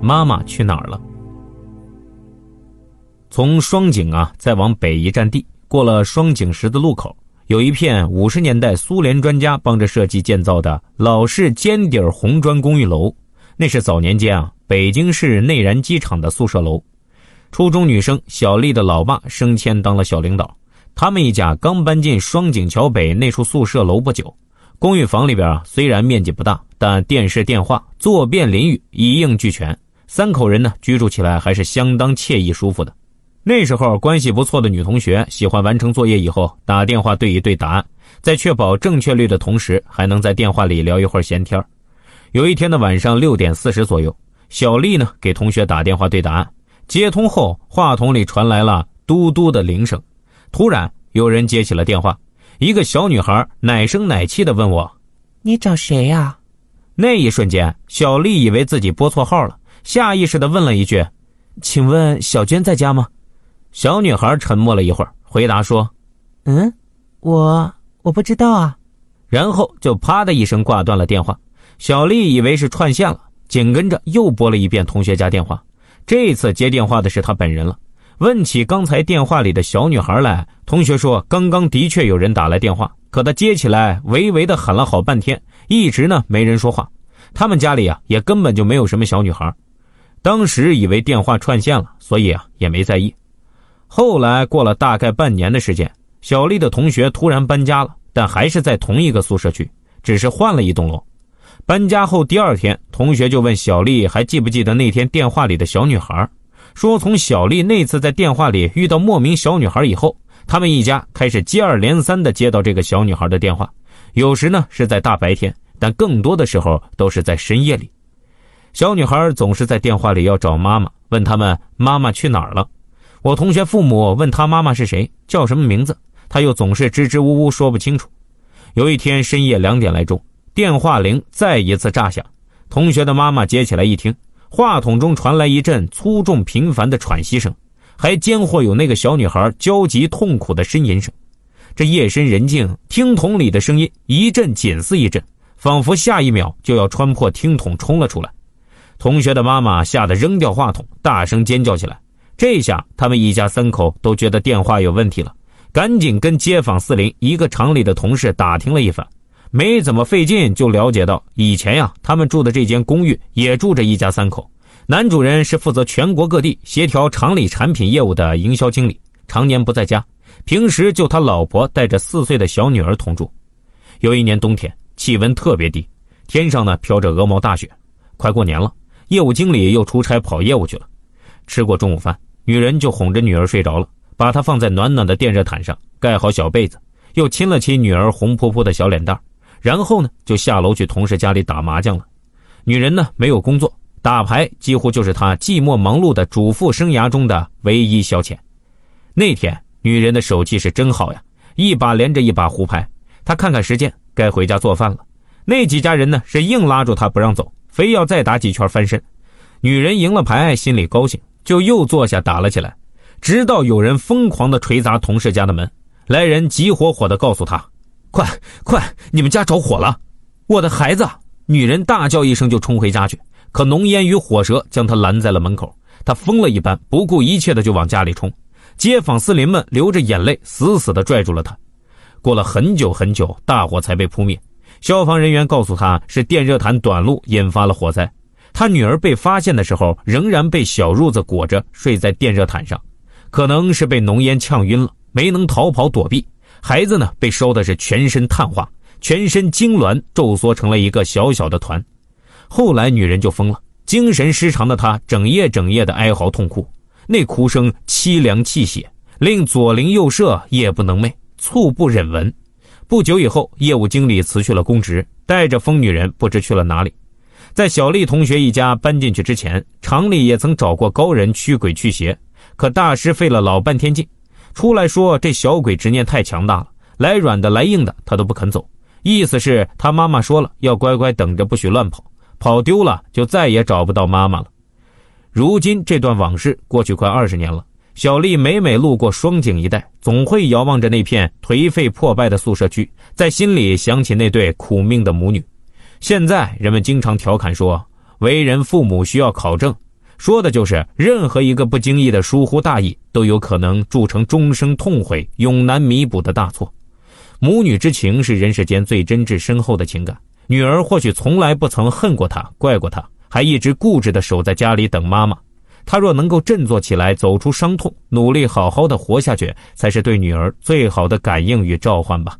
妈妈去哪儿了》。从双井啊，再往北一站地，过了双井十字路口，有一片五十年代苏联专家帮着设计建造的老式尖顶红砖公寓楼，那是早年间啊北京市内燃机厂的宿舍楼。初中女生小丽的老爸升迁当了小领导，他们一家刚搬进双井桥北那处宿舍楼不久。公寓房里边啊，虽然面积不大，但电视、电话、坐便、淋浴一应俱全，三口人呢居住起来还是相当惬意舒服的。那时候关系不错的女同学喜欢完成作业以后打电话对一对答案，在确保正确率的同时，还能在电话里聊一会儿闲天有一天的晚上六点四十左右，小丽呢给同学打电话对答案，接通后话筒里传来了嘟嘟的铃声，突然有人接起了电话。一个小女孩奶声奶气的问我：“你找谁呀？”那一瞬间，小丽以为自己拨错号了，下意识的问了一句：“请问小娟在家吗？”小女孩沉默了一会儿，回答说：“嗯，我我不知道啊。”然后就啪的一声挂断了电话。小丽以为是串线了，紧跟着又拨了一遍同学家电话，这次接电话的是她本人了。问起刚才电话里的小女孩来，同学说刚刚的确有人打来电话，可她接起来，微微的喊了好半天，一直呢没人说话。他们家里啊也根本就没有什么小女孩，当时以为电话串线了，所以啊也没在意。后来过了大概半年的时间，小丽的同学突然搬家了，但还是在同一个宿舍区，只是换了一栋楼。搬家后第二天，同学就问小丽还记不记得那天电话里的小女孩。说从小丽那次在电话里遇到莫名小女孩以后，他们一家开始接二连三的接到这个小女孩的电话，有时呢是在大白天，但更多的时候都是在深夜里。小女孩总是在电话里要找妈妈，问他们妈妈去哪儿了。我同学父母问他妈妈是谁，叫什么名字，他又总是支支吾吾说不清楚。有一天深夜两点来钟，电话铃再一次炸响，同学的妈妈接起来一听。话筒中传来一阵粗重频繁的喘息声，还间或有那个小女孩焦急痛苦的呻吟声。这夜深人静，听筒里的声音一阵紧似一阵，仿佛下一秒就要穿破听筒冲了出来。同学的妈妈吓得扔掉话筒，大声尖叫起来。这下他们一家三口都觉得电话有问题了，赶紧跟街坊四邻、一个厂里的同事打听了一番。没怎么费劲就了解到，以前呀，他们住的这间公寓也住着一家三口。男主人是负责全国各地协调厂里产品业务的营销经理，常年不在家，平时就他老婆带着四岁的小女儿同住。有一年冬天，气温特别低，天上呢飘着鹅毛大雪。快过年了，业务经理又出差跑业务去了。吃过中午饭，女人就哄着女儿睡着了，把她放在暖暖的电热毯上，盖好小被子，又亲了亲女儿红扑扑的小脸蛋。然后呢，就下楼去同事家里打麻将了。女人呢，没有工作，打牌几乎就是她寂寞忙碌的主妇生涯中的唯一消遣。那天，女人的手气是真好呀，一把连着一把胡牌。她看看时间，该回家做饭了。那几家人呢，是硬拉住她不让走，非要再打几圈翻身。女人赢了牌，心里高兴，就又坐下打了起来，直到有人疯狂的捶砸同事家的门。来人急火火的告诉她。快快！你们家着火了！我的孩子！女人大叫一声就冲回家去，可浓烟与火舌将她拦在了门口。她疯了一般，不顾一切的就往家里冲。街坊四邻们流着眼泪，死死的拽住了她。过了很久很久，大火才被扑灭。消防人员告诉她，是电热毯短路引发了火灾。她女儿被发现的时候，仍然被小褥子裹着睡在电热毯上，可能是被浓烟呛晕了，没能逃跑躲避。孩子呢，被烧的是全身碳化，全身痉挛，皱缩成了一个小小的团。后来女人就疯了，精神失常的她整夜整夜的哀嚎痛哭，那哭声凄凉泣血，令左邻右舍夜不能寐，猝不忍闻。不久以后，业务经理辞去了公职，带着疯女人不知去了哪里。在小丽同学一家搬进去之前，厂里也曾找过高人驱鬼驱邪，可大师费了老半天劲。出来说这小鬼执念太强大了，来软的来硬的他都不肯走，意思是他妈妈说了要乖乖等着，不许乱跑，跑丢了就再也找不到妈妈了。如今这段往事过去快二十年了，小丽每每路过双井一带，总会遥望着那片颓废破败的宿舍区，在心里想起那对苦命的母女。现在人们经常调侃说，为人父母需要考证，说的就是任何一个不经意的疏忽大意，都有可能铸成终生痛悔、永难弥补的大错。母女之情是人世间最真挚深厚的情感。女儿或许从来不曾恨过他、怪过他，还一直固执地守在家里等妈妈。他若能够振作起来，走出伤痛，努力好好的活下去，才是对女儿最好的感应与召唤吧。